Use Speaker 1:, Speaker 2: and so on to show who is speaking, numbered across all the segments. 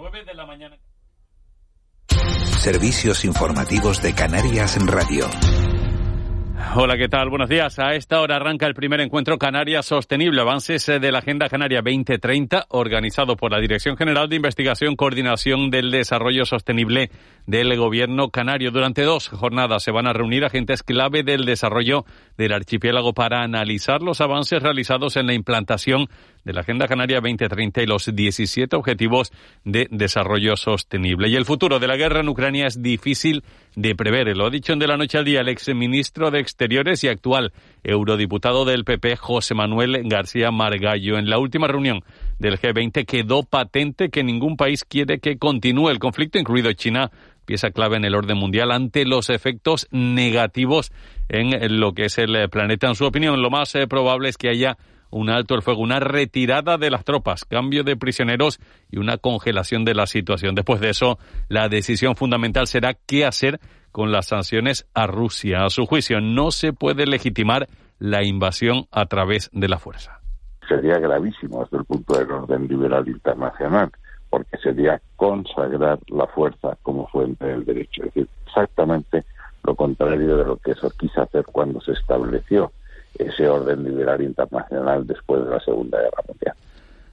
Speaker 1: 9 de la mañana.
Speaker 2: Servicios informativos de Canarias en Radio.
Speaker 1: Hola, ¿qué tal? Buenos días. A esta hora arranca el primer encuentro Canarias Sostenible, avances eh, de la Agenda Canaria 2030, organizado por la Dirección General de Investigación, Coordinación del Desarrollo Sostenible del Gobierno Canario. Durante dos jornadas se van a reunir agentes clave del desarrollo del archipiélago para analizar los avances realizados en la implantación de la Agenda Canaria 2030 y los 17 Objetivos de Desarrollo Sostenible. Y el futuro de la guerra en Ucrania es difícil de prever. Lo ha dicho en De la Noche al Día el exministro de Exteriores y actual eurodiputado del PP, José Manuel García Margallo. En la última reunión del G20 quedó patente que ningún país quiere que continúe el conflicto, incluido China, pieza clave en el orden mundial ante los efectos negativos en lo que es el planeta. En su opinión, lo más eh, probable es que haya un alto el fuego, una retirada de las tropas, cambio de prisioneros y una congelación de la situación. Después de eso, la decisión fundamental será qué hacer con las sanciones a Rusia. A su juicio, no se puede legitimar la invasión a través de la fuerza.
Speaker 3: Sería gravísimo desde el punto del orden liberal internacional, porque sería consagrar la fuerza como fuente del derecho. Es decir, exactamente lo contrario de lo que eso quiso hacer cuando se estableció ese orden liberal internacional después de la Segunda Guerra Mundial.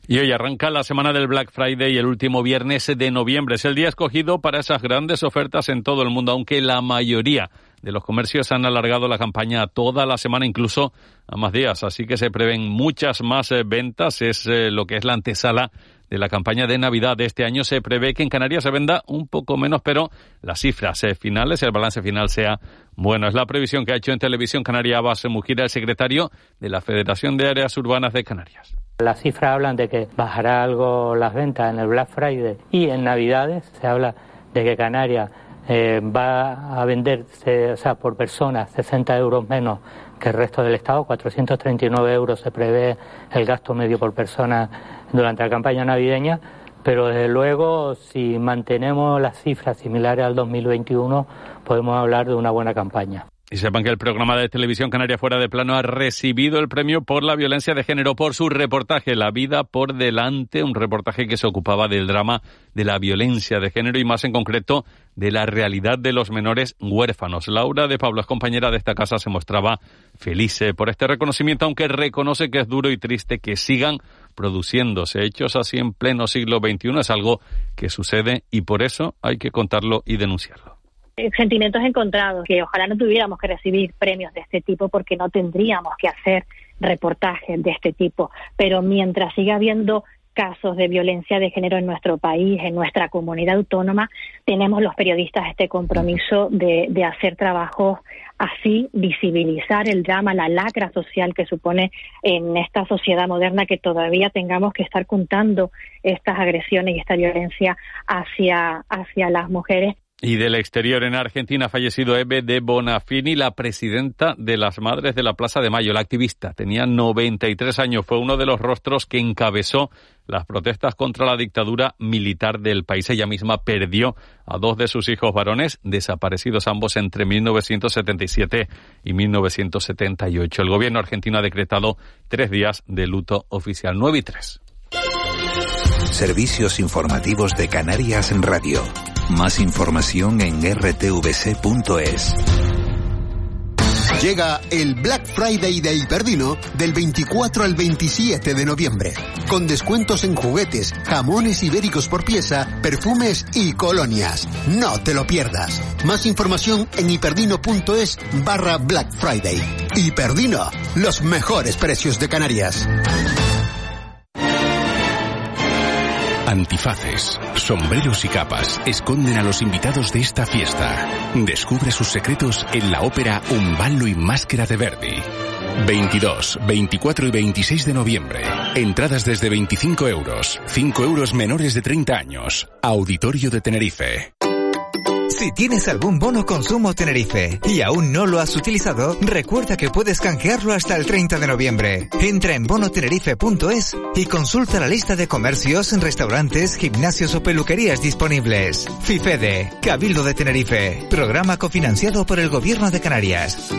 Speaker 1: Y hoy arranca la semana del Black Friday y el último viernes de noviembre. Es el día escogido para esas grandes ofertas en todo el mundo, aunque la mayoría de los comercios han alargado la campaña toda la semana, incluso a más días. Así que se prevén muchas más eh, ventas. Es eh, lo que es la antesala de la campaña de Navidad de este año. Se prevé que en Canarias se venda un poco menos, pero las cifras eh, finales, el balance final sea bueno. Es la previsión que ha hecho en Televisión Canaria Base Mujira, el secretario de la Federación de Áreas Urbanas de Canarias.
Speaker 4: Las cifras hablan de que bajará algo las ventas en el Black Friday y en Navidades. Se habla de que Canarias eh, va a vender o sea, por persona 60 euros menos que el resto del Estado, 439 euros se prevé el gasto medio por persona durante la campaña navideña, pero desde luego si mantenemos las cifras similares al 2021 podemos hablar de una buena campaña.
Speaker 1: Y sepan que el programa de televisión Canaria Fuera de Plano ha recibido el premio por la violencia de género por su reportaje La vida por delante, un reportaje que se ocupaba del drama de la violencia de género y más en concreto de la realidad de los menores huérfanos. Laura de Pablo, es compañera de esta casa, se mostraba feliz eh, por este reconocimiento, aunque reconoce que es duro y triste que sigan produciéndose hechos así en pleno siglo XXI. Es algo que sucede y por eso hay que contarlo y denunciarlo.
Speaker 5: Sentimientos encontrados, que ojalá no tuviéramos que recibir premios de este tipo porque no tendríamos que hacer reportajes de este tipo, pero mientras siga habiendo casos de violencia de género en nuestro país, en nuestra comunidad autónoma, tenemos los periodistas este compromiso de, de, hacer trabajos así, visibilizar el drama, la lacra social que supone en esta sociedad moderna que todavía tengamos que estar contando estas agresiones y esta violencia hacia, hacia las mujeres
Speaker 1: y del exterior en Argentina ha fallecido Eve de Bonafini, la presidenta de las Madres de la Plaza de Mayo, la activista. Tenía 93 años, fue uno de los rostros que encabezó las protestas contra la dictadura militar del país. Ella misma perdió a dos de sus hijos varones, desaparecidos ambos entre 1977 y 1978. El gobierno argentino ha decretado tres días de luto oficial, 9 y 3.
Speaker 2: Servicios informativos de Canarias en Radio. Más información en rtvc.es.
Speaker 6: Llega el Black Friday de Hiperdino del 24 al 27 de noviembre, con descuentos en juguetes, jamones ibéricos por pieza, perfumes y colonias. No te lo pierdas. Más información en hiperdino.es barra Black Friday. Hiperdino, los mejores precios de Canarias.
Speaker 7: Antifaces, sombreros y capas esconden a los invitados de esta fiesta. Descubre sus secretos en la ópera Un ballo y máscara de Verdi. 22, 24 y 26 de noviembre. Entradas desde 25 euros. 5 euros menores de 30 años. Auditorio de Tenerife.
Speaker 8: Si tienes algún bono consumo Tenerife y aún no lo has utilizado, recuerda que puedes canjearlo hasta el 30 de noviembre. Entra en bonotenerife.es y consulta la lista de comercios, restaurantes, gimnasios o peluquerías disponibles. FIFEDE, Cabildo de Tenerife, programa cofinanciado por el Gobierno de Canarias.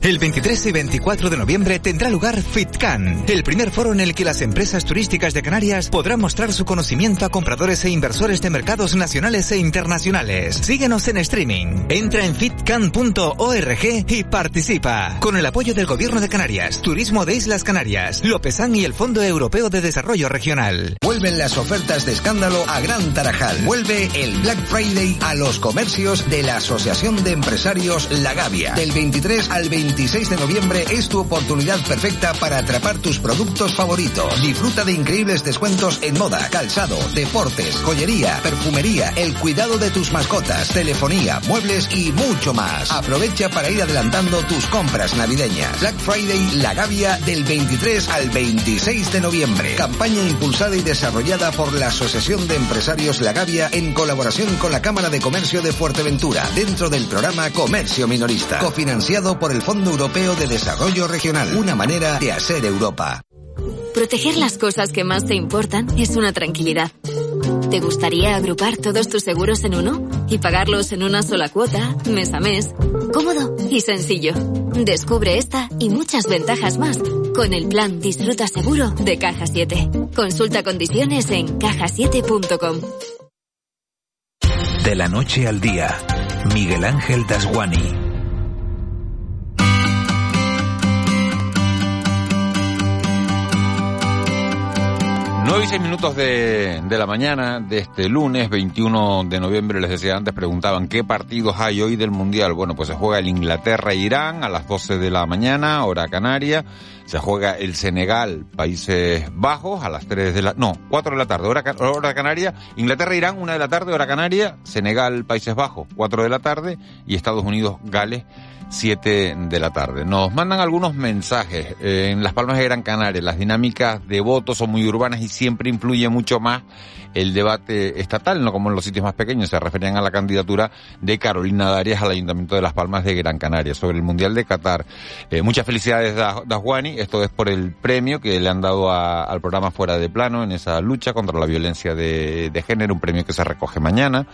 Speaker 8: El 23 y 24 de noviembre tendrá lugar FitCan, el primer foro en el que las empresas turísticas de Canarias podrán mostrar su conocimiento a compradores e inversores de mercados nacionales e internacionales. Síguenos en streaming. Entra en fitcan.org y participa. Con el apoyo del Gobierno de Canarias, Turismo de Islas Canarias, Lopezán y el Fondo Europeo de Desarrollo Regional.
Speaker 9: Vuelven las ofertas de escándalo a Gran Tarajal. Vuelve el Black Friday a los comercios de la Asociación de Empresarios La Gavia. Del 23 al 25 26 de noviembre es tu oportunidad perfecta para atrapar tus productos favoritos. Disfruta de increíbles descuentos en moda, calzado, deportes, joyería, perfumería, el cuidado de tus mascotas, telefonía, muebles y mucho más. Aprovecha para ir adelantando tus compras navideñas. Black Friday La Gavia del 23 al 26 de noviembre. Campaña impulsada y desarrollada por la Asociación de Empresarios La Gavia en colaboración con la Cámara de Comercio de Fuerteventura dentro del programa Comercio Minorista, cofinanciado por el Fondo Europeo de Desarrollo Regional, una manera de hacer Europa.
Speaker 10: Proteger las cosas que más te importan es una tranquilidad. ¿Te gustaría agrupar todos tus seguros en uno y pagarlos en una sola cuota, mes a mes? Cómodo y sencillo. Descubre esta y muchas ventajas más con el plan Disfruta Seguro de Caja 7. Consulta condiciones en cajasiete.com.
Speaker 2: De la noche al día, Miguel Ángel Dasguani.
Speaker 11: 9 y 6 minutos de, de, la mañana de este lunes 21 de noviembre, les decía antes, preguntaban qué partidos hay hoy del Mundial. Bueno, pues se juega el Inglaterra-Irán a las 12 de la mañana, hora canaria. Se juega el Senegal, Países Bajos, a las 3 de la... No, 4 de la tarde, hora, hora canaria. Inglaterra-Irán, 1 de la tarde, hora canaria. Senegal, Países Bajos, 4 de la tarde. Y Estados Unidos-Gales, 7 de la tarde. Nos mandan algunos mensajes eh, en Las Palmas de Gran Canaria. Las dinámicas de votos son muy urbanas y siempre influye mucho más el debate estatal, no como en los sitios más pequeños. Se referían a la candidatura de Carolina Darias al Ayuntamiento de Las Palmas de Gran Canaria sobre el Mundial de Qatar. Eh, muchas felicidades, Juani. Esto es por el premio que le han dado al programa Fuera de Plano en esa lucha contra la violencia de, de género, un premio que se recoge mañana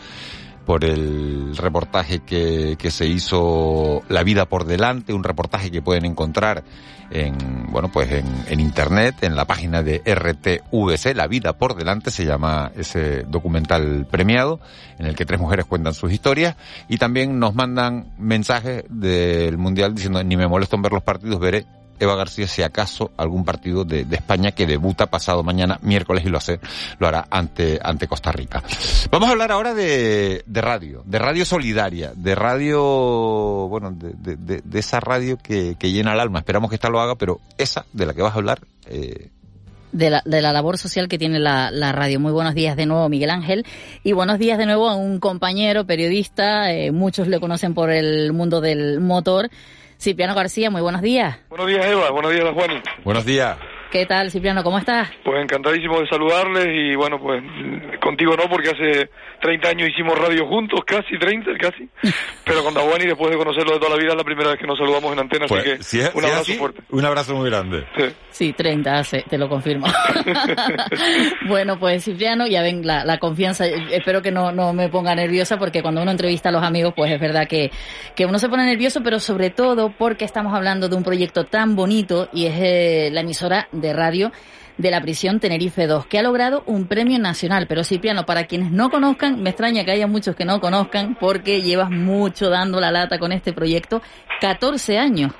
Speaker 11: por el reportaje que, que, se hizo La vida por delante, un reportaje que pueden encontrar en, bueno, pues en, en, internet, en la página de RTVC, La vida por delante se llama ese documental premiado, en el que tres mujeres cuentan sus historias y también nos mandan mensajes del Mundial diciendo ni me molesto en ver los partidos, veré Eva García si acaso algún partido de, de, España que debuta pasado mañana miércoles y lo hace, lo hará ante, ante Costa Rica. Vamos a hablar ahora de, de radio, de radio solidaria, de radio, bueno, de, de, esa radio que, que, llena el alma. Esperamos que esta lo haga, pero esa de la que vas a hablar, eh,
Speaker 12: de la, de la, labor social que tiene la, la, radio. Muy buenos días de nuevo, Miguel Ángel. Y buenos días de nuevo a un compañero periodista, eh, muchos le conocen por el mundo del motor. Cipriano García, muy buenos días.
Speaker 13: Buenos días, Eva. Buenos días, Juan.
Speaker 11: Buenos días.
Speaker 12: ¿Qué tal, Cipriano? ¿Cómo estás?
Speaker 13: Pues encantadísimo de saludarles y bueno, pues contigo no, porque hace 30 años hicimos radio juntos, casi 30, casi. Pero con Daguani, después de conocerlo de toda la vida, es la primera vez que nos saludamos en antena,
Speaker 11: pues,
Speaker 13: así que
Speaker 11: si es,
Speaker 13: un
Speaker 11: si
Speaker 13: abrazo
Speaker 11: así,
Speaker 13: fuerte.
Speaker 11: Un abrazo muy grande.
Speaker 13: Sí,
Speaker 12: sí 30 hace, te lo confirmo. bueno, pues Cipriano, ya ven la, la, confianza. Espero que no, no me ponga nerviosa, porque cuando uno entrevista a los amigos, pues es verdad que, que uno se pone nervioso, pero sobre todo porque estamos hablando de un proyecto tan bonito y es eh, la emisora de radio de la prisión Tenerife 2, que ha logrado un premio nacional. Pero Cipriano, para quienes no conozcan, me extraña que haya muchos que no conozcan, porque llevas mucho dando la lata con este proyecto, 14 años.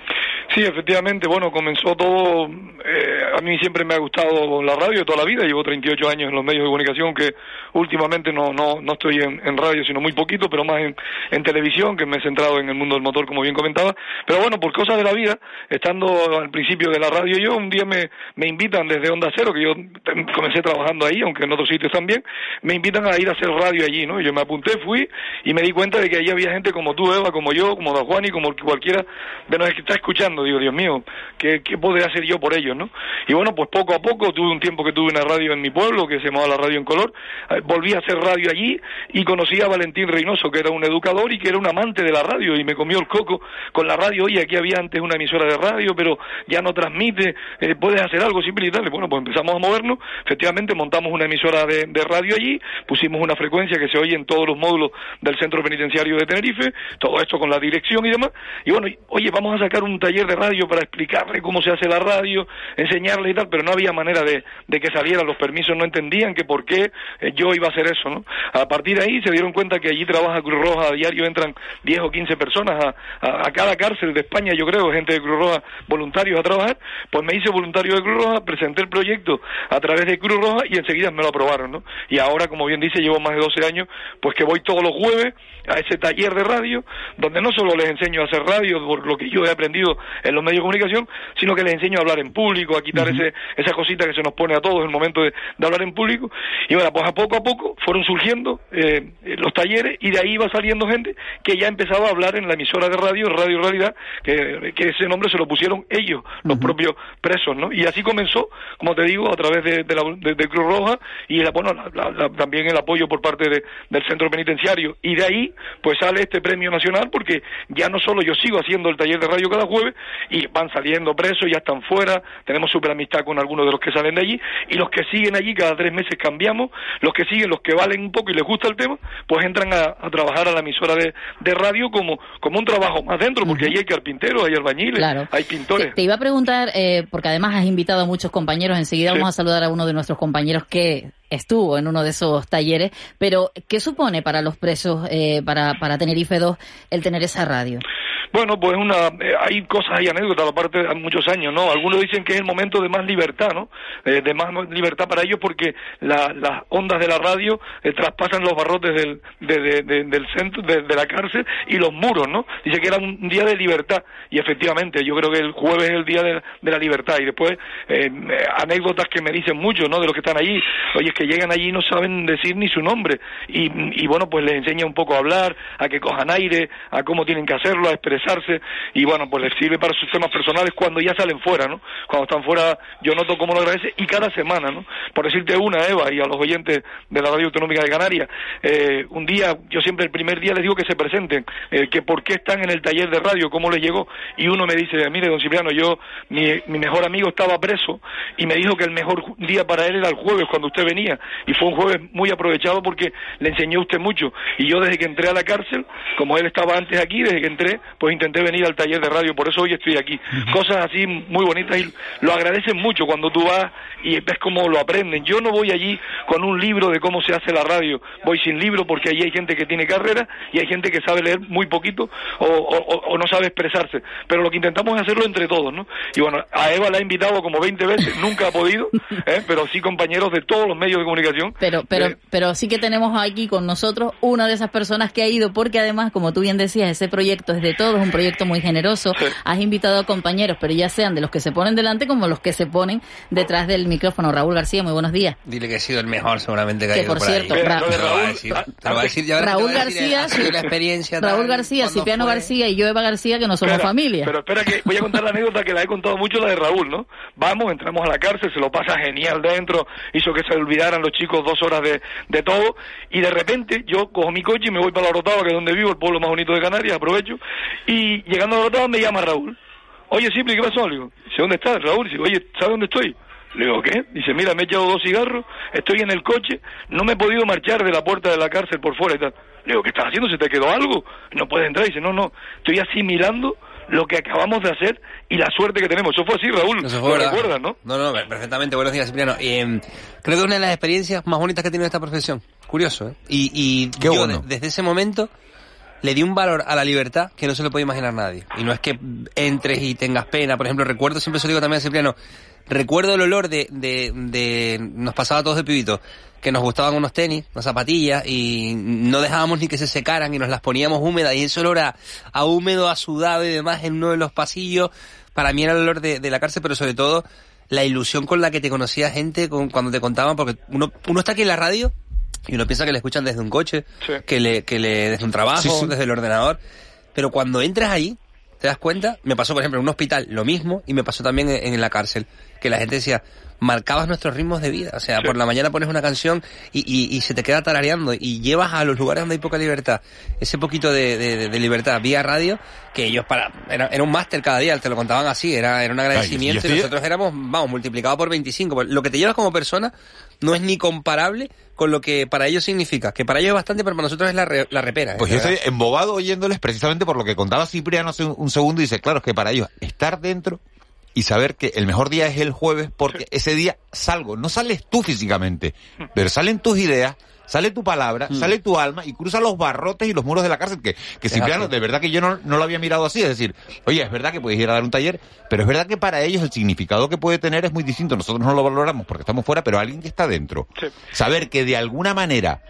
Speaker 13: Sí, efectivamente, bueno, comenzó todo, eh, a mí siempre me ha gustado la radio toda la vida, llevo 38 años en los medios de comunicación, que últimamente no, no, no estoy en, radio, sino muy poquito, pero más en, en, televisión, que me he centrado en el mundo del motor, como bien comentaba, pero bueno, por cosas de la vida, estando al principio de la radio yo, un día me, me invitan desde Onda Cero, que yo comencé trabajando ahí, aunque en otros sitios también, me invitan a ir a hacer radio allí, ¿no? Yo me apunté, fui, y me di cuenta de que allí había gente como tú, Eva, como yo, como Da Juan y como cualquiera que está escuchando, digo, Dios mío, ¿qué, qué hacer yo por ellos, no? Y bueno, pues poco a poco, tuve un tiempo que tuve una radio en mi pueblo, que se llamaba la Radio en Color, eh, volví a hacer radio allí y conocí a Valentín Reynoso, que era un educador y que era un amante de la radio, y me comió el coco con la radio, oye, aquí había antes una emisora de radio, pero ya no transmite, eh, puedes hacer algo simple y tal. Bueno, pues empezamos a movernos, efectivamente montamos una emisora de, de radio allí, pusimos una frecuencia que se oye en todos los módulos del centro penitenciario de Tenerife, todo esto con la dirección y demás, y bueno, oye, vamos a sacar un taller de radio para explicarle cómo se hace la radio, enseñarle y tal, pero no había manera de, que salieran los permisos, no entendían que por qué eh, yo iba a hacer eso, ¿no? A partir de ahí se dieron cuenta que allí trabaja Cruz Roja a diario, entran 10 o 15 personas a, a, a cada cárcel de España, yo creo, gente de Cruz Roja voluntarios a trabajar, pues me hice voluntario de Cruz Roja, presenté el proyecto a través de Cruz Roja y enseguida me lo aprobaron, ¿no? Y ahora, como bien dice, llevo más de 12 años, pues que voy todos los jueves a ese taller de radio, donde no solo les enseño a hacer radio, por lo que yo he aprendido en los medios de comunicación, sino que les enseño a hablar en público, a quitar ese, esa cosita que se nos pone a todos en el momento de, de hablar en público. Y bueno, pues a poco a poco fueron surgiendo eh, los talleres y de ahí iba saliendo gente que ya empezaba a hablar en la emisora de radio, Radio Realidad, que, que ese nombre se lo pusieron ellos, los propios presos, ¿no? Y así comenzó, como te digo, a través de, de, la, de, de Cruz Roja y la, bueno, la, la, también el apoyo por parte de, del centro penitenciario. Y de ahí, pues sale este premio nacional porque ya no solo yo sigo haciendo el taller de radio cada jueves y van saliendo presos, ya están fuera, tenemos súper amistad con algunos de los que salen de allí y los que siguen allí cada tres meses cambiamos, los que siguen, los que valen un poco y les gusta el tema, pues entran a, a trabajar a la emisora de, de, radio como, como un trabajo más dentro, porque uh -huh. hay carpinteros, hay albañiles,
Speaker 12: claro.
Speaker 13: hay pintores.
Speaker 12: Te, te, iba a preguntar, eh, porque además has invitado a muchos compañeros, enseguida sí. vamos a saludar a uno de nuestros compañeros que estuvo en uno de esos talleres, pero ¿qué supone para los presos, eh, para, para Tenerife 2, el tener esa radio?
Speaker 13: Bueno, pues una, eh, hay cosas y anécdotas aparte de muchos años, ¿no? Algunos dicen que es el momento de más libertad, ¿no? Eh, de más libertad para ellos porque la, las ondas de la radio eh, traspasan los barrotes del, de, de, de, del centro, de, la cárcel y los muros, ¿no? Dice que era un día de libertad y efectivamente yo creo que el jueves es el día de, la libertad y después anécdotas que me dicen muchos, ¿no? De los que están allí, oye, es que llegan allí no saben decir ni su nombre y, y bueno, pues les enseña un poco a hablar, a que cojan aire, a cómo tienen que hacerlo, a expresar y bueno, pues les sirve para sus temas personales cuando ya salen fuera, ¿no? Cuando están fuera yo noto cómo lo agradece y cada semana, ¿no? Por decirte una, Eva, y a los oyentes de la Radio Autonómica de Canarias, eh, un día, yo siempre el primer día les digo que se presenten, eh, que por qué están en el taller de radio, cómo les llegó, y uno me dice, mire, don Cipriano, yo, mi, mi mejor amigo estaba preso y me dijo que el mejor día para él era el jueves cuando usted venía, y fue un jueves muy aprovechado porque le enseñó usted mucho, y yo desde que entré a la cárcel, como él estaba antes aquí, desde que entré, pues intenté venir al taller de radio, por eso hoy estoy aquí. Cosas así muy bonitas y lo agradecen mucho cuando tú vas y ves cómo lo aprenden. Yo no voy allí con un libro de cómo se hace la radio, voy sin libro porque allí hay gente que tiene carrera y hay gente que sabe leer muy poquito o, o, o no sabe expresarse. Pero lo que intentamos es hacerlo entre todos, ¿no? Y bueno, a Eva la he invitado como 20 veces, nunca ha podido, ¿eh? pero sí compañeros de todos los medios de comunicación.
Speaker 12: Pero, pero, eh, pero sí que tenemos aquí con nosotros una de esas personas que ha ido porque además, como tú bien decías, ese proyecto es de todos, un proyecto muy generoso. Sí. Has invitado a compañeros, pero ya sean de los que se ponen delante como los que se ponen detrás del micrófono. Raúl García, muy buenos días.
Speaker 14: Dile que ha sido el mejor seguramente que,
Speaker 12: que
Speaker 14: ha ido
Speaker 12: por, por cierto,
Speaker 14: ahí.
Speaker 12: Ra
Speaker 14: Raúl
Speaker 12: García,
Speaker 14: la experiencia
Speaker 12: Raúl García, Cipriano García y yo Eva García, que no somos
Speaker 13: espera,
Speaker 12: familia.
Speaker 13: Pero espera que voy a contar la anécdota que la he contado mucho, la de Raúl, ¿no? Vamos, entramos a la cárcel, se lo pasa genial dentro, hizo que se olvidaran los chicos dos horas de, de todo, y de repente yo cojo mi coche y me voy para la Rotava, que es donde vivo, el pueblo más bonito de Canarias, aprovecho, y llegando a la Rotava me llama Raúl. Oye, Cipri, ¿qué pasó? Le digo, ¿dónde estás, Raúl? Dice, oye, ¿sabes dónde estoy? Le digo, ¿qué? Dice, mira, me he echado dos cigarros, estoy en el coche, no me he podido marchar de la puerta de la cárcel por fuera y tal. Le digo, ¿qué estás haciendo? ¿Se te quedó algo? No puedes entrar. Dice, no, no, estoy asimilando lo que acabamos de hacer y la suerte que tenemos. Eso fue así, Raúl.
Speaker 14: Eso fue,
Speaker 13: ¿Lo
Speaker 14: ¿verdad?
Speaker 13: recuerdas, no?
Speaker 14: No, no, perfectamente. Buenos días, Cipriano. Eh, creo que es una de las experiencias más bonitas que he tenido en esta profesión. Curioso, ¿eh? Y, y
Speaker 11: Qué
Speaker 14: yo,
Speaker 11: bueno.
Speaker 14: de- desde ese momento, le di un valor a la libertad que no se lo puede imaginar nadie. Y no es que entres y tengas pena. Por ejemplo, recuerdo, siempre se lo digo también a Cipriano, recuerdo el olor de, de, de, nos pasaba a todos de pibito, que nos gustaban unos tenis, unas zapatillas, y no dejábamos ni que se secaran y nos las poníamos húmedas, y ese olor a, a húmedo, a sudado y demás en uno de los pasillos, para mí era el olor de, de la cárcel, pero sobre todo la ilusión con la que te conocía gente con, cuando te contaban, porque uno, uno está aquí en la radio y uno piensa que le escuchan desde un coche,
Speaker 13: Sí.
Speaker 14: que le, que le desde un trabajo,
Speaker 11: Sí, sí.
Speaker 14: desde el ordenador, pero cuando entras ahí, ¿Te das cuenta? Me pasó, por ejemplo, en un hospital lo mismo y me pasó también en, en la cárcel. Que la gente decía, marcabas nuestros ritmos de vida. O sea, por la mañana pones una canción y, y, y, se te queda tarareando y llevas a los lugares donde hay poca libertad ese poquito de, de, de libertad vía radio que ellos para era, era un máster cada día, te lo contaban así, era, era un agradecimiento Ay, y, y, nosotros éramos, vamos, multiplicado por 25. Lo que te llevas como persona no es ni comparable con lo que para ellos significa, que para ellos es bastante, pero para nosotros es la, re, la repera.
Speaker 11: Pues yo estoy embobado oyéndoles precisamente por lo que contaba Cipriano hace un, un segundo y dice, claro, es que para ellos estar dentro y saber que el mejor día es el jueves porque ese día salgo, no sales tú físicamente, pero salen tus ideas, sale tu palabra, mm. sale tu alma y cruza los barrotes y los muros de la cárcel que, que Cipriano, de verdad que yo no, no, lo había mirado así, es decir, oye, es verdad que puedes ir a dar un taller, pero es verdad que para ellos el significado que puede tener es muy distinto, nosotros no lo valoramos porque estamos fuera, pero alguien que está dentro, sí. saber que de alguna manera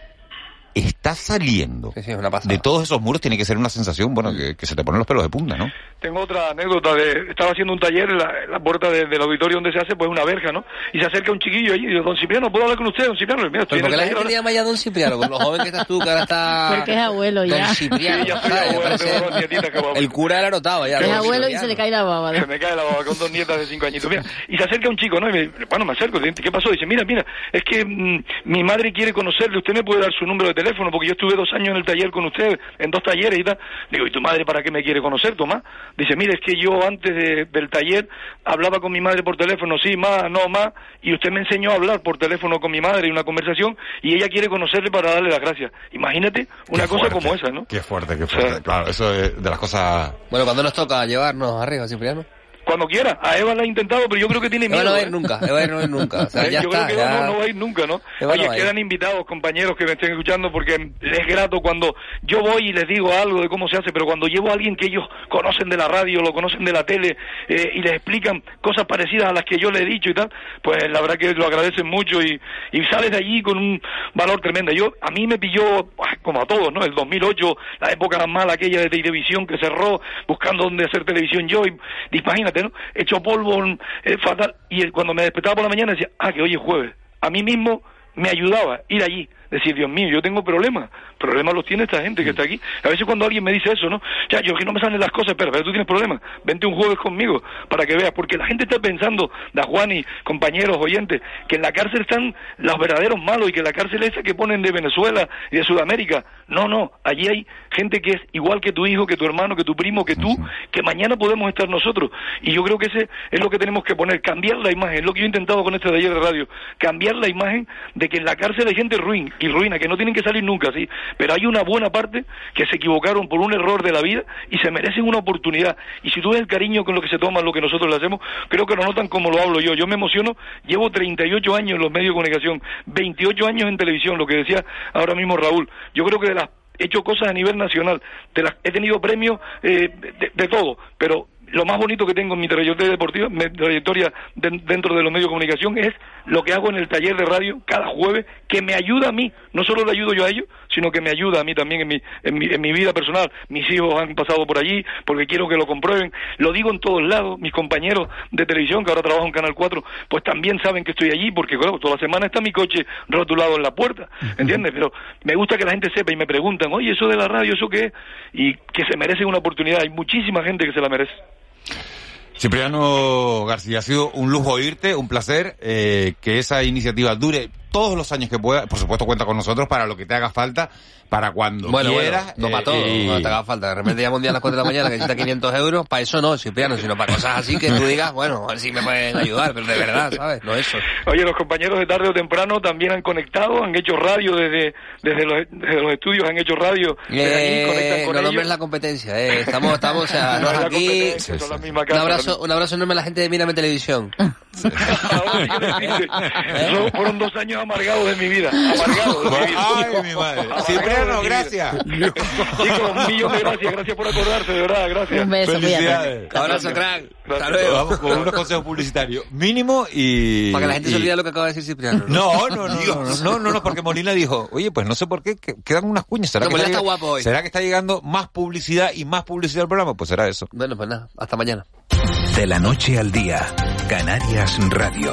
Speaker 11: está saliendo
Speaker 14: sí, sí, una
Speaker 11: de todos esos muros tiene que ser una sensación, bueno, que, que, se te ponen los pelos de punta, ¿no?
Speaker 13: Tengo otra anécdota de, estaba haciendo un taller en la, en la puerta de, del auditorio donde se hace pues una verja, ¿no? Y se acerca un chiquillo allí y dice, don Cipriano, ¿puedo hablar con usted, don Cipriano? Mira,
Speaker 14: estoy ¿Pero porque la gente le llama ya don Cipriano? Con lo joven que estás tú, que ahora está...
Speaker 12: Porque es abuelo ya.
Speaker 14: Don Cipriano.
Speaker 13: Sí, ya soy abuelo, tengo dos nietitas que
Speaker 14: El cura era notado ya.
Speaker 12: Es abuelo y se le cae la baba.
Speaker 13: Se me cae la baba con dos nietas de cinco añitos. Mira, y se acerca un chico, ¿no? Y me, bueno, me acerco, ¿qué pasó? Dice, mira, mira, es que mmm, mi madre quiere conocerle, usted me puede dar su número de teléfono porque yo estuve dos años en el taller con usted, en dos talleres y tal. Digo, ¿y tu madre para qué me quiere conocer, Tomás? Dice, mire, es que yo antes de, del taller hablaba con mi madre por teléfono, sí, más, no, más, y usted me enseñó a hablar por teléfono con mi madre y una conversación, y ella quiere conocerle para darle las gracias. Imagínate una
Speaker 11: qué
Speaker 13: cosa
Speaker 11: fuerte,
Speaker 13: como esa, ¿no?
Speaker 11: Qué fuerte, qué fuerte. O sea, claro, eso es de las cosas...
Speaker 14: Bueno, cuando nos toca llevarnos arriba, Cipriano
Speaker 13: cuando quiera. A Eva la ha intentado, pero yo creo que tiene miedo.
Speaker 14: Eva no va a ir
Speaker 13: ¿eh?
Speaker 14: nunca, Eva no va a ir nunca. O sea, ya
Speaker 13: yo
Speaker 14: está,
Speaker 13: creo que
Speaker 14: ya...
Speaker 13: Eva no, no, va a ir nunca, ¿no?
Speaker 14: Eva
Speaker 13: Oye,
Speaker 14: no
Speaker 13: quedan invitados, compañeros que me estén escuchando, porque es grato cuando yo voy y les digo algo de cómo se hace, pero cuando llevo a alguien que ellos conocen de la radio, lo conocen de la tele, eh, y les explican cosas parecidas a las que yo les he dicho y tal, pues la verdad que lo agradecen mucho y, y sales de allí con un valor tremendo. Yo, a mí me pilló, como a todos, ¿no? El 2008, la época mala aquella de televisión que cerró, buscando dónde hacer televisión yo, y imagínate, Hecho polvo, eh, fatal. Y cuando me despertaba por la mañana decía, ah, que hoy es jueves. A mí mismo me ayudaba ir allí, decir, Dios mío, yo tengo problemas, problemas los tiene esta gente que está aquí. A veces cuando alguien me dice eso, ¿no? Ya, yo que no me salen las cosas, pero, pero tú tienes problemas, vente un jueves conmigo para que veas, porque la gente está pensando, da Juan y compañeros oyentes, que en la cárcel están los verdaderos malos y que la cárcel esa que ponen de Venezuela y de Sudamérica. No, no, allí hay gente que es igual que tu hijo, que tu hermano, que tu primo, que tú, que mañana podemos estar nosotros. Y yo creo que ese es lo que tenemos que poner, cambiar la imagen, es lo que yo he intentado con este taller de radio, cambiar la imagen de que en la cárcel hay gente ruin y ruina, que no tienen que salir nunca, sí, pero hay una buena parte que se equivocaron por un error de la vida y se merecen una oportunidad. Y si tú ves el cariño con lo que se toma lo que nosotros le hacemos, creo que lo notan como lo hablo yo. Yo me emociono, llevo 38 años en los medios de comunicación, 28 años en televisión, lo que decía ahora mismo Raúl. Yo creo que de las he hecho cosas a nivel nacional, he tenido premios eh, de todo, pero lo más bonito que tengo en mi trayectoria deportiva, mi trayectoria de, dentro de los medios de comunicación es lo que hago en el taller de radio cada jueves, que me ayuda a mí, no solo le ayudo yo a ellos, sino que me ayuda a mí también en mi, en mi, en mi vida personal. Mis hijos han pasado por allí porque quiero que lo comprueben. Lo digo en todos lados. Mis compañeros de televisión, que ahora trabajo en Canal 4, pues también saben que estoy allí porque, claro, toda la semana está mi coche rotulado en la puerta, ¿entiendes? Pero me gusta que la gente sepa y me preguntan, oye, eso de la radio, ¿eso qué es? Y que se merece una oportunidad. Hay muchísima gente que se la merece.
Speaker 11: Cipriano García, ha sido un lujo oírte, un placer, eh, que esa iniciativa dure todos los años que pueda. Por supuesto, cuenta con nosotros para lo que te haga falta, para cuando
Speaker 14: bueno,
Speaker 11: quieras.
Speaker 14: Bueno, no para todo,
Speaker 11: eh,
Speaker 14: no te haga falta. De repente llama un día a las 4 de la mañana que necesita 500 euros, para eso no, Cipriano, sino para cosas así que tú digas, bueno, a ver si me pueden ayudar, pero de verdad, ¿sabes? No eso.
Speaker 13: Oye, los compañeros de tarde o temprano también han conectado, han hecho radio desde, desde, los, desde los estudios, han hecho radio.
Speaker 14: Eh, no nombres la competencia, eh. Estamos, estamos, o sea, no, no aquí.
Speaker 13: Son la misma
Speaker 14: un
Speaker 13: casa,
Speaker 14: abrazo, un abrazo enorme a la gente de Mírame Televisión.
Speaker 13: Son- fueron dos años amargados de mi vida. Amargados de mi vida.
Speaker 11: Ay, mi madre. Cipriano, gracias.
Speaker 13: Chicos, un millón de gracias. Gracias por acordarse, de verdad. Gracias.
Speaker 12: Un beso,
Speaker 11: Felicidades.
Speaker 14: Abrazo, crack. Hasta luego.
Speaker 11: Vamos con unos consejos publicitarios mínimo y...
Speaker 14: Para que la gente se olvide lo que acaba de decir Cipriano.
Speaker 11: No, no, no, no, no, no, no, porque Molina dijo, oye, pues no sé por qué, que- quedan unas cuñas. ¿Será,
Speaker 14: No,
Speaker 11: que, está,
Speaker 14: guapo hoy.
Speaker 11: ¿Será que está llegando más publicidad y más publicidad al programa? Pues será eso.
Speaker 14: Bueno, pues nada, hasta mañana.
Speaker 2: De la noche al día, Canarias Radio.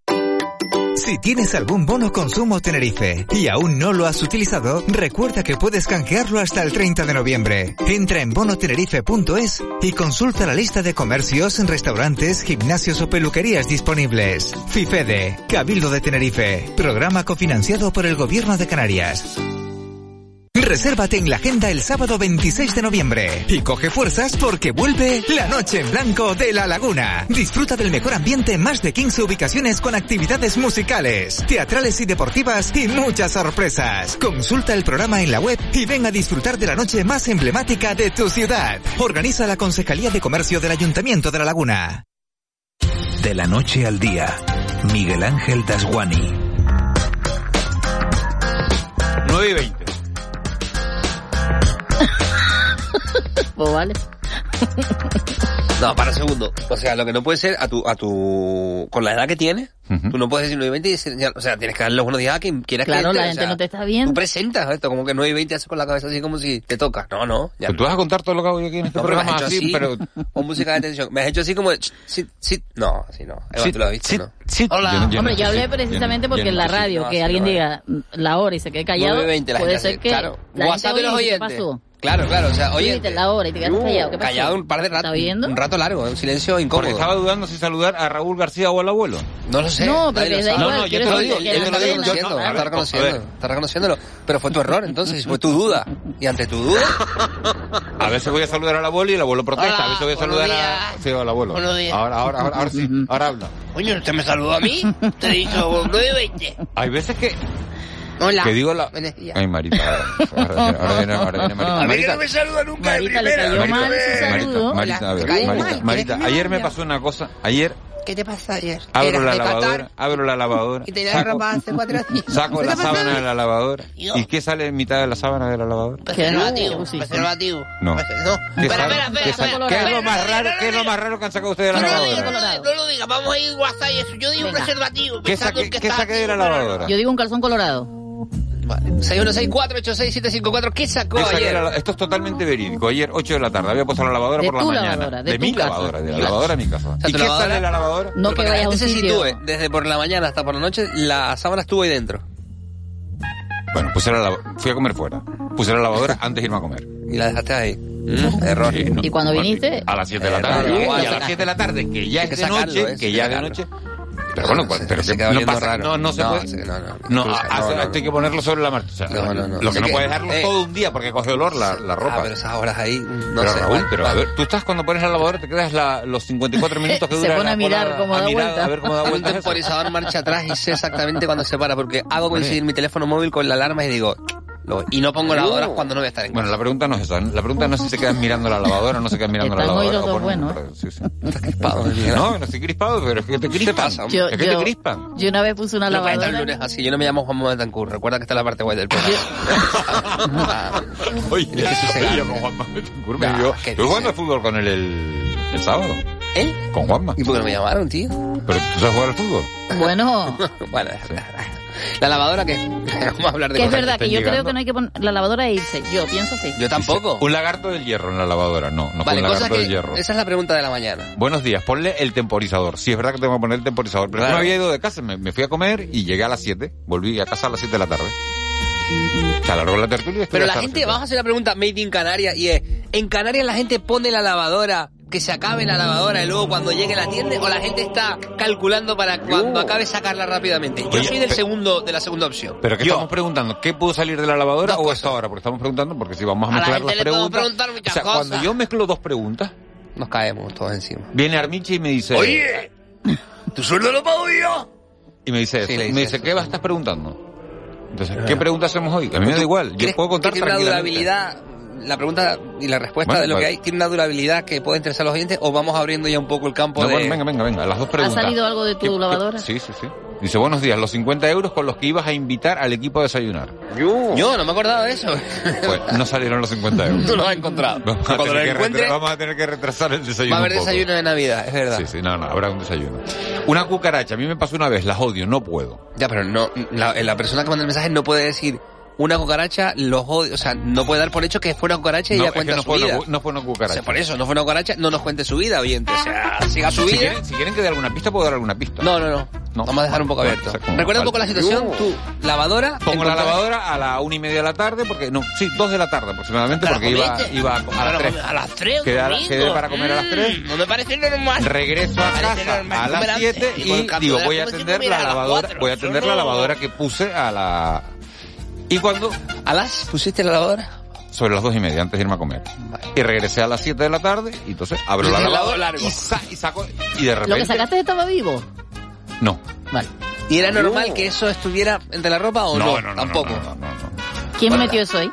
Speaker 8: Si tienes algún bono consumo Tenerife y aún no lo has utilizado, recuerda que puedes canjearlo hasta el 30 de noviembre. Entra en bonotenerife.es y consulta la lista de comercios, restaurantes, gimnasios o peluquerías disponibles. FIFEDE, Cabildo de Tenerife, programa cofinanciado por el Gobierno de Canarias. Resérvate en la agenda el sábado 26 de noviembre y coge fuerzas porque vuelve la Noche en Blanco de La Laguna. Disfruta del mejor ambiente en más de 15 ubicaciones con actividades musicales, teatrales y deportivas y muchas sorpresas. Consulta el programa en la web y ven a disfrutar de la noche más emblemática de tu ciudad. Organiza la Concejalía de Comercio del Ayuntamiento de La Laguna.
Speaker 2: De la noche al día, Miguel Ángel Dasguani.
Speaker 11: 9 y 20.
Speaker 12: pues vale.
Speaker 14: No, para un segundo. O sea, lo que no puede ser a tu, a tu, con la edad que tienes, tú no puedes decir 9 y 20 y decir, ya, o sea, tienes que darle los buenos días a quien quieras
Speaker 12: Claro,
Speaker 14: que entre,
Speaker 12: la
Speaker 14: o
Speaker 12: gente
Speaker 14: sea,
Speaker 12: no te está viendo.
Speaker 14: Tú presentas esto, como que 9 y 20 haces con la cabeza así como si te toca. No, no. Ya.
Speaker 11: Pero tú vas a contar todo lo que hago yo aquí en este
Speaker 14: No, pero me
Speaker 11: programa
Speaker 14: has hecho
Speaker 11: así,
Speaker 14: así,
Speaker 11: pero...
Speaker 14: con música de tensión. Me has hecho así como, ch, sí, sí, no, así no. Eva,
Speaker 11: Sí,
Speaker 14: tú lo has visto,
Speaker 11: sí,
Speaker 14: ¿no?
Speaker 11: sí.
Speaker 14: Hola.
Speaker 11: Yo no- yo
Speaker 12: Hombre, yo hablé precisamente
Speaker 11: yo no-
Speaker 12: porque
Speaker 11: yo
Speaker 12: en
Speaker 11: no
Speaker 12: la radio
Speaker 14: no,
Speaker 12: que alguien
Speaker 14: no
Speaker 12: diga la hora y se quede callado,
Speaker 14: 9:20 la
Speaker 12: puede
Speaker 14: gente
Speaker 12: ser que
Speaker 14: claro.
Speaker 12: la
Speaker 14: WhatsApp
Speaker 12: gente
Speaker 14: de los
Speaker 12: oye, ¿qué
Speaker 14: oyentes. Claro, claro, o sea,
Speaker 12: Sí,
Speaker 14: oye.
Speaker 12: viste la hora y te callado, ¿qué pasó?
Speaker 14: Callado un par de ratos.
Speaker 12: ¿Está oyendo?
Speaker 14: Un rato largo, un silencio
Speaker 11: Porque
Speaker 14: incómodo.
Speaker 11: estaba dudando si saludar a Raúl García o al abuelo.
Speaker 14: No lo sé.
Speaker 12: No, pero igual,
Speaker 11: No, no, yo te lo digo,
Speaker 14: Yo te lo digo
Speaker 12: cadena-
Speaker 14: conociendo,
Speaker 11: no, a ver,
Speaker 14: está reconociendo, está reconociéndolo. Pero fue tu error, entonces, fue tu duda. Y ante tu duda,
Speaker 11: A veces voy a saludar al abuelo y el abuelo protesta.
Speaker 14: Hola,
Speaker 11: a veces voy a saludar a... Sí, al abuelo.
Speaker 14: Buenos días.
Speaker 11: Ahora, ahora, ahora, ahora sí, ahora habla.
Speaker 14: Coño, ¿usted me saludó a mí? Te he dicho 9.20.
Speaker 11: Hay veces que,
Speaker 14: Hola.
Speaker 11: que digo la...
Speaker 14: Buenos días.
Speaker 11: Ay, Marita, ahora, viene, ahora viene Marita.
Speaker 14: A mí que
Speaker 11: Marita,
Speaker 14: no me saluda nunca de
Speaker 12: Marita, le
Speaker 14: primera.
Speaker 12: cayó
Speaker 11: Marita,
Speaker 12: mal
Speaker 11: Marita,
Speaker 12: saludo.
Speaker 11: Marita, a ver. Marita, Marita,
Speaker 14: ¿quieres
Speaker 11: ayer me pasó una cosa. Ayer
Speaker 14: ¿Qué te pasó ayer?
Speaker 11: abro
Speaker 14: ¿Eras
Speaker 11: la
Speaker 14: de Qatar
Speaker 11: lavadora, abro la lavadora,
Speaker 14: Y tenías la
Speaker 11: saco,
Speaker 14: ropa hace cuatro días.
Speaker 11: saco
Speaker 14: ¿Qué
Speaker 11: la
Speaker 14: te
Speaker 11: sábana de la lavadora.
Speaker 14: Yo.
Speaker 11: ¿Y qué sale en mitad de la sábana de la lavadora?
Speaker 14: Preservativo, preservativo.
Speaker 11: No.
Speaker 14: No.
Speaker 11: ¿Qué
Speaker 14: Espera,
Speaker 11: sale?
Speaker 14: espera,
Speaker 11: ¿Qué
Speaker 14: espera.
Speaker 11: ¿Qué es lo
Speaker 14: espera,
Speaker 11: más
Speaker 14: espera,
Speaker 11: raro? ¿Qué es lo más raro que han sacado ustedes de la
Speaker 14: no
Speaker 11: lavadora?
Speaker 14: lo digas, no lo digas. Vamos a ir WhatsApp y eso. Yo digo
Speaker 12: Venga.
Speaker 14: preservativo.
Speaker 11: ¿Qué
Speaker 14: pensando
Speaker 11: saqué,
Speaker 14: que
Speaker 11: qué saqué de la lavadora?
Speaker 12: Yo digo un calzón colorado.
Speaker 14: Vale. 6164867754. ¿Qué sacó
Speaker 11: ¿Qué saqué
Speaker 14: ayer?
Speaker 11: la- Esto es totalmente verídico. Ayer, 8 de la tarde, había puesto la lavadora
Speaker 12: De
Speaker 11: por la mañana.
Speaker 12: lavadora, de
Speaker 11: de
Speaker 12: tu
Speaker 11: mi
Speaker 12: casa.
Speaker 11: lavadora, de la
Speaker 14: Claro.
Speaker 11: lavadora de mi casa.
Speaker 14: sea,
Speaker 11: ¿Y qué
Speaker 14: lavadora-
Speaker 11: sale la lavadora?
Speaker 12: No que
Speaker 14: Porque la
Speaker 12: vayas a un sitio.
Speaker 14: sitúe. Desde por la mañana hasta por la noche, la sábana estuvo ahí dentro.
Speaker 11: Bueno, puse la fui a comer fuera. Puse la lavadora antes de irme a comer.
Speaker 14: Y la dejaste ahí. Mm, Error.
Speaker 11: Sí, no.
Speaker 12: Y cuando viniste,
Speaker 11: A las 7 de la
Speaker 14: Eh,
Speaker 11: tarde. y a las
Speaker 14: sacaste.
Speaker 11: 7 de la tarde, que ya es
Speaker 14: que
Speaker 11: de
Speaker 14: sacarlo,
Speaker 11: noche,
Speaker 14: eh,
Speaker 11: que
Speaker 14: que
Speaker 11: ya de noche. Pero bueno, pues,
Speaker 14: Se-
Speaker 11: pero
Speaker 14: se
Speaker 11: que
Speaker 14: queda
Speaker 11: no pasa,
Speaker 14: raro.
Speaker 11: no, no se
Speaker 14: No,
Speaker 11: puede.
Speaker 14: no, no.
Speaker 11: No,
Speaker 14: No,
Speaker 11: a-
Speaker 14: no,
Speaker 11: hay que ponerlo sobre la marcha. O sea,
Speaker 14: No, no, no.
Speaker 11: Lo que no puedes dejarlo
Speaker 14: eh.
Speaker 11: todo un día porque coge olor la, la ropa.
Speaker 14: Ah, pero esas horas ahí, no
Speaker 11: pero
Speaker 14: sé.
Speaker 11: Raúl,
Speaker 14: vale,
Speaker 11: pero a ver, tú estás cuando pones la lavadora, te quedas la- los 54 minutos que
Speaker 12: Se
Speaker 11: dura
Speaker 12: pone
Speaker 11: la
Speaker 12: a mirar cómo da
Speaker 11: mirar,
Speaker 12: vuelta.
Speaker 11: A ver cómo da
Speaker 14: Un
Speaker 11: vuelta eso.
Speaker 14: temporizador marcha atrás y sé exactamente cuándo se para, porque hago coincidir mi teléfono móvil con la alarma y digo, lo- y no pongo lavadoras cuando no voy a estar en
Speaker 11: Bueno,
Speaker 14: casa.
Speaker 11: la pregunta no es esa. ¿no? La pregunta no es si se quedan mirando la lavadora o no se quedan mirando
Speaker 12: Están
Speaker 11: la lavadora.
Speaker 12: los
Speaker 11: o
Speaker 12: dos
Speaker 11: ponen-
Speaker 12: buenos,
Speaker 11: pero- sí, sí.
Speaker 14: Estás crispado.
Speaker 11: No, no estoy crispado, pero es que te crispan.
Speaker 14: pasa?
Speaker 12: yo,
Speaker 11: es que
Speaker 12: yo-
Speaker 11: te crispan.
Speaker 12: yo una vez puse una
Speaker 14: No estar el
Speaker 12: lavadora.
Speaker 14: lunes así, yo no me llamo Juan Manuel Betancourt, recuerda que está la parte guay del programa. Ah,
Speaker 11: Oye, yo con Juanma Betancourt me
Speaker 14: Ah,
Speaker 11: dio-
Speaker 14: ¿qué
Speaker 11: Estuve jugando al fútbol con él el, el sábado.
Speaker 14: ¿Él?
Speaker 11: Con Juanma.
Speaker 14: ¿Y por qué no me llamaron, tío?
Speaker 11: Pero tú sabes jugar al fútbol.
Speaker 12: Bueno,
Speaker 14: bueno, la lavadora que vamos a hablar de
Speaker 12: que es
Speaker 14: cosas
Speaker 12: verdad que yo creo que no hay que poner la lavadora e irse. Yo pienso así.
Speaker 14: Yo tampoco.
Speaker 11: Un lagarto del hierro en la lavadora. No, no
Speaker 14: Vale,
Speaker 11: un lagarto
Speaker 14: que
Speaker 11: del hierro.
Speaker 14: esa es la pregunta de la mañana.
Speaker 11: Buenos días, ponle el temporizador. Sí, es verdad que tengo que poner el temporizador, pero
Speaker 14: Claro.
Speaker 11: no había ido de casa, me, me fui a comer y llegué a las 7, volví a casa a las 7 de la tarde. Se alargó la tertulia
Speaker 14: Pero la gente, vamos a hacer la pregunta Made in Canarias y es, ¿en Canarias la gente pone la lavadora, que se acabe la lavadora y luego cuando llegue la atiende o la gente está calculando para cuando acabe sacarla rápidamente? Yo
Speaker 11: Oye,
Speaker 14: soy del segundo, de la segunda opción.
Speaker 11: Pero que estamos preguntando, ¿qué pudo salir de la lavadora
Speaker 14: Dos
Speaker 11: o esto ahora? Porque estamos preguntando, porque si vamos a
Speaker 14: A la
Speaker 11: mezclar
Speaker 14: gente
Speaker 11: las preguntas.
Speaker 14: preguntar muchas
Speaker 11: o sea,
Speaker 14: cosas.
Speaker 11: cuando yo mezclo dos preguntas,
Speaker 14: Nos caemos todos encima.
Speaker 11: viene Armiche y me dice.
Speaker 14: Oye, ¿tu sueldo lo pago yo?
Speaker 11: Y me dice,
Speaker 14: Sí,
Speaker 11: eso. Y me
Speaker 14: dice eso.
Speaker 11: ¿qué vas estás preguntando? Entonces, ¿qué pregunta hacemos hoy? A mí me da igual, yo
Speaker 14: ¿Crees
Speaker 11: puedo
Speaker 14: que
Speaker 11: contar
Speaker 14: tiene una
Speaker 11: tranquilamente.
Speaker 14: durabilidad, la pregunta y la respuesta
Speaker 11: Bueno,
Speaker 14: de lo que
Speaker 11: vale.
Speaker 14: hay, ¿tiene una durabilidad que puede interesar a los oyentes o vamos abriendo ya un poco el campo
Speaker 11: No,
Speaker 14: de...
Speaker 11: bueno, venga, venga, venga, las dos preguntas.
Speaker 12: salido algo de tu
Speaker 11: ¿Qué- qué-
Speaker 12: lavadora?
Speaker 11: Sí, sí, sí. Dice, buenos días, los 50 euros con los que ibas a invitar al equipo a desayunar.
Speaker 14: Yo. Yo no me acordaba de eso.
Speaker 11: Pues no salieron los 50 euros.
Speaker 14: No los has encontrado.
Speaker 11: Vamos a,
Speaker 14: Cuando
Speaker 11: tener que vamos a tener que retrasar el desayuno.
Speaker 14: va a haber
Speaker 11: un poco.
Speaker 14: desayuno de Navidad, es verdad.
Speaker 11: Sí, sí, no, no, habrá un desayuno. Una cucaracha, a mí me pasó una vez, las odio, no puedo.
Speaker 14: Ya, pero no, la, la persona que manda el mensaje no puede decir una cucaracha, los odio, o sea, no puede dar por hecho que fue una cucaracha y
Speaker 11: No,
Speaker 14: ya
Speaker 11: es que
Speaker 14: cuenta
Speaker 11: no
Speaker 14: su
Speaker 11: fue una
Speaker 14: vida.
Speaker 11: cu- no fue una cucaracha.
Speaker 14: O sea, por eso, no fue una cucaracha, no nos cuente su vida, oyente. O sea, siga su
Speaker 11: Si
Speaker 14: vida.
Speaker 11: quieren, si quieren que dé alguna pista, puedo dar alguna pista.
Speaker 14: No, no, no. Vamos a dejar un poco abierto. Recuerda un poco la situación, tú, lavadora.
Speaker 11: Pongo la lavadora a la una y media de la tarde, porque, no, sí, dos de la tarde aproximadamente,
Speaker 14: ¿Te la
Speaker 11: porque iba, iba a, las tres.
Speaker 14: A las tres,
Speaker 11: Quedé, quedé para comer a las tres.
Speaker 14: Mm, No me parece normal.
Speaker 11: Regreso a casa
Speaker 14: normal
Speaker 11: a las. 7
Speaker 14: Y
Speaker 11: digo, voy a atender la lavadora, voy a atender la lavadora que puse a la... Y cuando...
Speaker 14: ¿A las? ¿Pusiste la lavadora?
Speaker 11: Sobre las dos y media, antes de irme a comer. Y regresé a las 7 de la tarde y entonces abro la
Speaker 14: Y
Speaker 11: lavadora
Speaker 14: largo.
Speaker 11: y, sa- y saco... Y de
Speaker 12: ¿Lo que
Speaker 11: repente...
Speaker 12: sacaste estaba vivo?
Speaker 11: No.
Speaker 12: Vale.
Speaker 14: ¿Y era normal que eso estuviera entre la ropa o no?
Speaker 11: No, no, no,
Speaker 14: Tampoco.
Speaker 11: no, no, no, no.
Speaker 12: ¿Quién
Speaker 14: Bueno.
Speaker 12: metió eso ahí?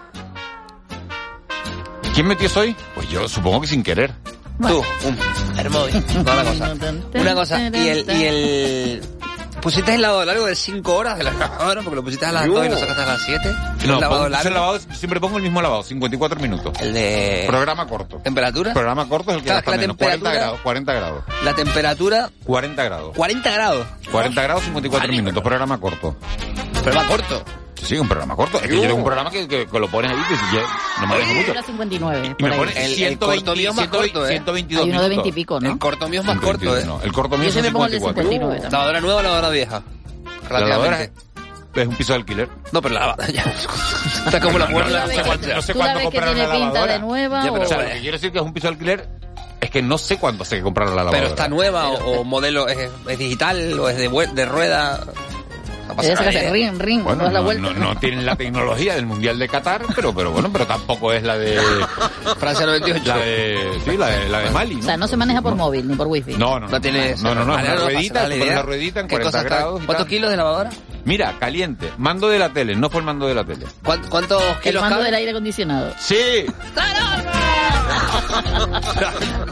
Speaker 11: ¿Quién metió eso hoy? Pues yo supongo que sin querer.
Speaker 14: Tú, un hermoso. Toda la cosa. Una cosa, y el, y el... ¿Pusiste el lavado largo de 5 horas de la lavadora? Porque lo pusiste a las 2 y lo sacaste a las 7.
Speaker 11: No,
Speaker 14: ¿El lavado largo?
Speaker 11: el lavado, siempre pongo el mismo lavado, 54 minutos.
Speaker 14: El de...
Speaker 11: Programa corto.
Speaker 14: ¿Temperatura?
Speaker 11: Programa corto es el que
Speaker 14: Claro, la
Speaker 11: menos, 40
Speaker 14: temperatura-
Speaker 11: grados, 40 grados.
Speaker 14: La temperatura,
Speaker 11: 40 grados.
Speaker 14: 40 grados.
Speaker 11: 40 grados, 54 minutos, programa corto.
Speaker 14: Programa corto.
Speaker 11: Sí, un programa corto. Es que yo tengo un programa que, que- que lo pones ahí, que si no manejo mucho.
Speaker 12: Era 59.
Speaker 11: Y me
Speaker 12: ahí.
Speaker 11: pone
Speaker 14: El- el
Speaker 11: 120,
Speaker 14: corto mío es más
Speaker 11: 120,
Speaker 14: corto, ¿eh?
Speaker 11: 122
Speaker 12: Hay uno de
Speaker 11: minutos.
Speaker 12: 20 y pico, ¿no?
Speaker 14: El corto mío es más
Speaker 11: 122,
Speaker 14: corto, ¿eh?
Speaker 11: no, el corto mío
Speaker 12: el de
Speaker 11: 54.
Speaker 12: 59 también.
Speaker 14: ¿Lavadora nueva o lavadora vieja?
Speaker 11: La
Speaker 14: Relativamente.
Speaker 11: es un piso de alquiler.
Speaker 14: No, pero la lavadora ya. Está como la
Speaker 11: No,
Speaker 14: puerta.
Speaker 11: no,
Speaker 14: No,
Speaker 11: no
Speaker 14: sé
Speaker 11: cuánto, no sé
Speaker 12: ¿Tú la
Speaker 11: cuánto compraron
Speaker 12: tiene
Speaker 11: la
Speaker 12: pinta
Speaker 11: lavadora.
Speaker 12: de nueva
Speaker 14: Ya, pero
Speaker 12: o-
Speaker 11: O sea, lo que quiero decir que es un piso de alquiler es que no sé cuándo sé que compraron la lavadora.
Speaker 14: Pero está nueva o, o modelo es, es digital o es de, de rueda. No pasa nada,
Speaker 12: hace
Speaker 14: ¿eh?
Speaker 12: ring, ring,
Speaker 11: Bueno,
Speaker 12: la
Speaker 11: no,
Speaker 12: vuelta.
Speaker 11: no- no tienen la tecnología del Mundial de Qatar, pero, pero bueno, pero tampoco es la de...
Speaker 14: Francia 98.
Speaker 11: La de sí, la de, la de Mali, ¿no?
Speaker 12: O sea, no se maneja por móvil ni por wifi.
Speaker 11: No, no, no.
Speaker 14: No tiene
Speaker 11: No, no, no, una
Speaker 14: no pasa
Speaker 11: ruedita,
Speaker 14: la
Speaker 11: ruedita en
Speaker 14: ¿Qué
Speaker 11: 40
Speaker 14: cosa está-
Speaker 11: grados
Speaker 14: ¿Cuántos kilos de lavadora?
Speaker 11: Mira, caliente, mando de la tele, no fue el mando de la tele.
Speaker 14: ¿Cuán- ¿Cuántos
Speaker 12: El
Speaker 14: kilos
Speaker 12: mando
Speaker 14: cabe?
Speaker 12: del aire acondicionado.
Speaker 11: Sí,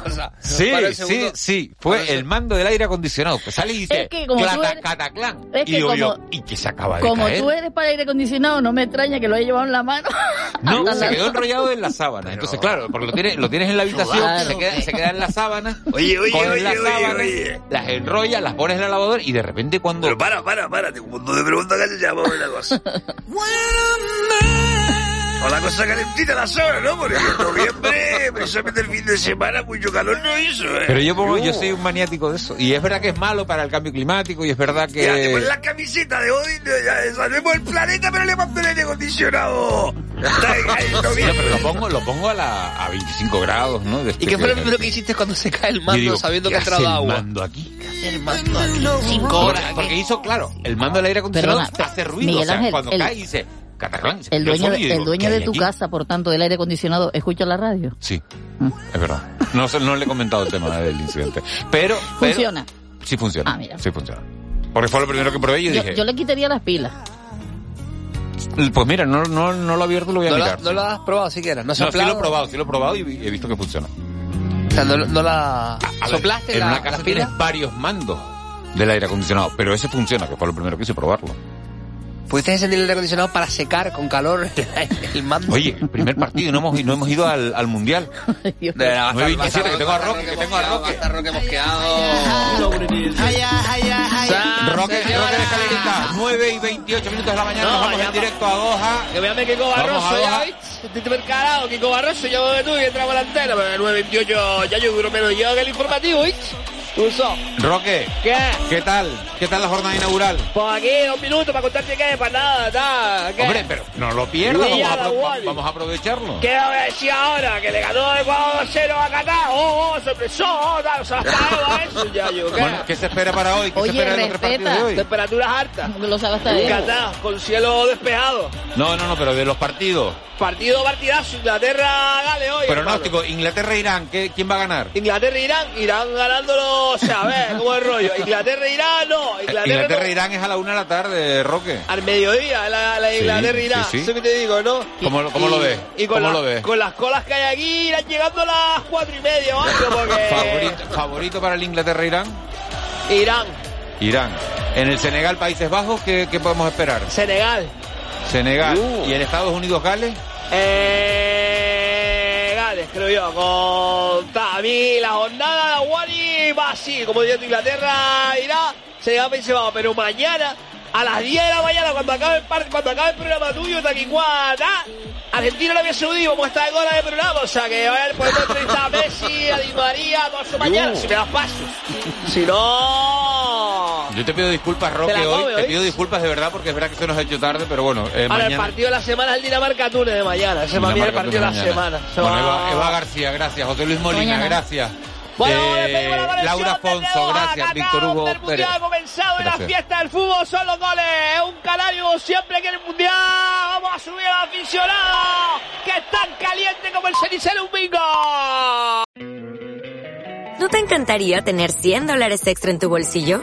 Speaker 14: Cosa.
Speaker 11: sí,
Speaker 14: el
Speaker 11: sí, sí, fue
Speaker 14: el
Speaker 11: el mando del aire acondicionado, que sale y dice,
Speaker 12: Es que como tú
Speaker 11: clata,
Speaker 12: eres-
Speaker 11: cataclán.
Speaker 12: es
Speaker 11: y
Speaker 12: que
Speaker 11: digo yo,
Speaker 12: como-
Speaker 11: ¿y que se acaba de
Speaker 12: Como
Speaker 11: caer?
Speaker 12: tú eres para aire acondicionado, no me extraña que lo haya llevado en la mano.
Speaker 11: No, se quedó enrollado en la sábana. Entonces, claro, porque lo tienes, lo tienes en la habitación,
Speaker 12: Claro.
Speaker 11: se, queda, se queda en la sábana,
Speaker 14: Oye, oye, oye,
Speaker 11: las
Speaker 14: oye,
Speaker 11: sábanas,
Speaker 14: oye.
Speaker 11: las enrollas, las pones en la lavadora y de repente cuando...
Speaker 14: Pero para, para, para, tengo un montón de preguntas que se llaman una cosa. O la cosa calentita la zona, ¿no? Porque en noviembre, precisamente el fin de semana, mucho calor no hizo, ¿eh?
Speaker 11: Pero yo, pongo- yo soy un maniático de eso. Y es verdad que es malo para el cambio climático y es verdad
Speaker 14: Ya, te
Speaker 11: que...
Speaker 14: pones la camiseta de Odin, ya salvemos el planeta, pero le mando el aire acondicionado.
Speaker 11: No, pero lo pongo, lo pongo a, la, a 25 grados, ¿no? Desde
Speaker 14: ¿Y qué fue lo
Speaker 11: que-
Speaker 14: primero que hiciste cuando se cae el mando
Speaker 11: digo,
Speaker 14: sabiendo
Speaker 11: ¿qué
Speaker 14: que ha entrado
Speaker 11: hace el
Speaker 14: agua?
Speaker 11: mando aquí?
Speaker 14: ¿Qué hace el mando aquí? Cinco horas.
Speaker 11: Porque, porque hizo, claro, el mando del aire acondicionado
Speaker 12: Perdona,
Speaker 11: hace ruido.
Speaker 12: Miguel
Speaker 11: o sea,
Speaker 12: Ángel,
Speaker 11: cuando
Speaker 12: el-
Speaker 11: cae dice, cataclán.
Speaker 12: El dueño, de, el dueño
Speaker 11: ¿qué
Speaker 12: de tu
Speaker 11: aquí?
Speaker 12: casa, por tanto, del aire acondicionado, ¿escucha la radio?
Speaker 11: Sí,
Speaker 12: Mm.
Speaker 11: es verdad. No, no le he comentado el tema del incidente. Pero... pero-
Speaker 12: Funciona.
Speaker 11: sí funciona.
Speaker 12: Ah, mira.
Speaker 11: Sí funciona. Porque fue lo primero que probé y yo,
Speaker 12: Yo,
Speaker 11: dije...
Speaker 12: yo le quitaría las pilas.
Speaker 11: Pues mira, no, no, no lo he abierto, lo voy a
Speaker 14: ¿No,
Speaker 11: mirar.
Speaker 14: la, no lo has probado siquiera? ¿No,
Speaker 11: No, sí lo he probado, sí lo he probado y he visto que funciona.
Speaker 14: O sea, no, no la...
Speaker 11: A ver,
Speaker 14: ¿Soplaste
Speaker 11: en
Speaker 14: la,
Speaker 11: una casa
Speaker 14: las pilas?
Speaker 11: tienes varios mandos del aire acondicionado, pero ese funciona, que fue lo primero que hice probarlo.
Speaker 14: ¿Pudiste encender el aire acondicionado para secar con calor el mando?
Speaker 11: Oye, primer partido, no hemos, no hemos ido al, al mundial.
Speaker 14: De la-
Speaker 11: 9.27, que tengo a Roque, que tengo a Roque.
Speaker 14: Roque mosqueado.
Speaker 11: Roque, Roque de Escalerita, 9 y 28 minutos de la mañana,
Speaker 14: No,
Speaker 11: nos vamos
Speaker 14: ya
Speaker 11: en directo a Doha.
Speaker 14: Que me llame Kiko Barroso ya, ¿viste? Estoy supercarado, Kiko Barroso, yo de tú y entramos a la antena, pero el 928 ya yo duro menos yo que el informativo, ¿viste? Sos.
Speaker 11: Roque,
Speaker 14: ¿Qué?
Speaker 11: ¿qué tal? ¿Qué tal la jornada inaugural?
Speaker 14: Pues aquí dos minutos para contarte qué, para nada, está. ¿qué?
Speaker 11: Hombre, pero no lo pierdas, vamos vamos a aprovecharlo.
Speaker 14: ¿Qué voy a decir ahora? Que le ganó Ecuador 0 a Qatar. ¡Oh, oh, sorpresón! Oh, tal, o sea, eso ya yo. ¿qué?
Speaker 11: Bueno, ¿qué se espera para hoy? ¿Qué
Speaker 12: Oye,
Speaker 11: se espera de los tres
Speaker 12: respeta.
Speaker 11: de hoy?
Speaker 14: Temperaturas altas.
Speaker 12: Lo sabe hasta él.
Speaker 14: Qatar, con cielo despejado.
Speaker 11: No, no, no, pero de los partidos.
Speaker 14: Partido partidazo, Inglaterra-Gales hoy.
Speaker 11: Pronóstico, Inglaterra-Irán, ¿qué- ¿quién va a ganar?
Speaker 14: Inglaterra-Irán, Irán ganándolo, o sea, a ver, ¿cómo es el rollo? Inglaterra-Irán, no, Inglaterra,
Speaker 11: Inglaterra-Irán es a la una de la tarde, Roque.
Speaker 14: Al mediodía, la, la
Speaker 11: Sí,
Speaker 14: Inglaterra-Irán,
Speaker 11: sí, sí.
Speaker 14: eso que te digo, ¿no?
Speaker 11: ¿Cómo, lo- cómo
Speaker 14: Y-
Speaker 11: lo ves?
Speaker 14: Y con,
Speaker 11: ¿Cómo
Speaker 14: la-
Speaker 11: lo ves?
Speaker 14: con las colas que hay aquí, irán llegando a las cuatro y media porque...
Speaker 11: Favorito, favorito para el Inglaterra-Irán.
Speaker 14: Irán,
Speaker 11: Irán. En el Senegal, Países Bajos, ¿qué, qué podemos esperar?
Speaker 15: Senegal.
Speaker 11: Senegal.
Speaker 15: Uh.
Speaker 11: ¿Y en Estados Unidos, Gales?
Speaker 15: Eh, Creo yo. Con a mí la jornada de Wani va así, como diría Inglaterra irá, Senegal Países Bajos, pero mañana a las 10 de la mañana cuando acabe el par- cuando acabe el programa tuyo Taquicuata Argentina Arabia Saudí vamos a estar en hora de programa o sea que a ver podemos entrevistar a Messi a Di María a eso mañana si me das paso si no
Speaker 11: Yo te pido disculpas, Roque, hoy. Te pido disculpas de verdad porque es verdad que se nos ha hecho tarde, pero bueno, eh,
Speaker 15: ahora el
Speaker 11: mañana...
Speaker 15: partido de la semana es el Dinamarca-Túnez de mañana ese va a el partido de la
Speaker 11: mañana.
Speaker 15: semana
Speaker 11: Bueno, Eva,
Speaker 15: va-
Speaker 11: Eva García, gracias. José Luis Molina,
Speaker 15: Mañana.
Speaker 11: gracias.
Speaker 15: Bueno,
Speaker 11: Eh,
Speaker 15: la
Speaker 11: Laura Afonso, gracias. Víctor Hugo
Speaker 15: el mundial ha comenzado y la fiesta del fútbol son los goles. Es un canario siempre que en el mundial. Vamos a subir al aficionado que es tan caliente como el cenicero un bingo.
Speaker 16: ¿No te encantaría tener 100 dólares extra en tu bolsillo?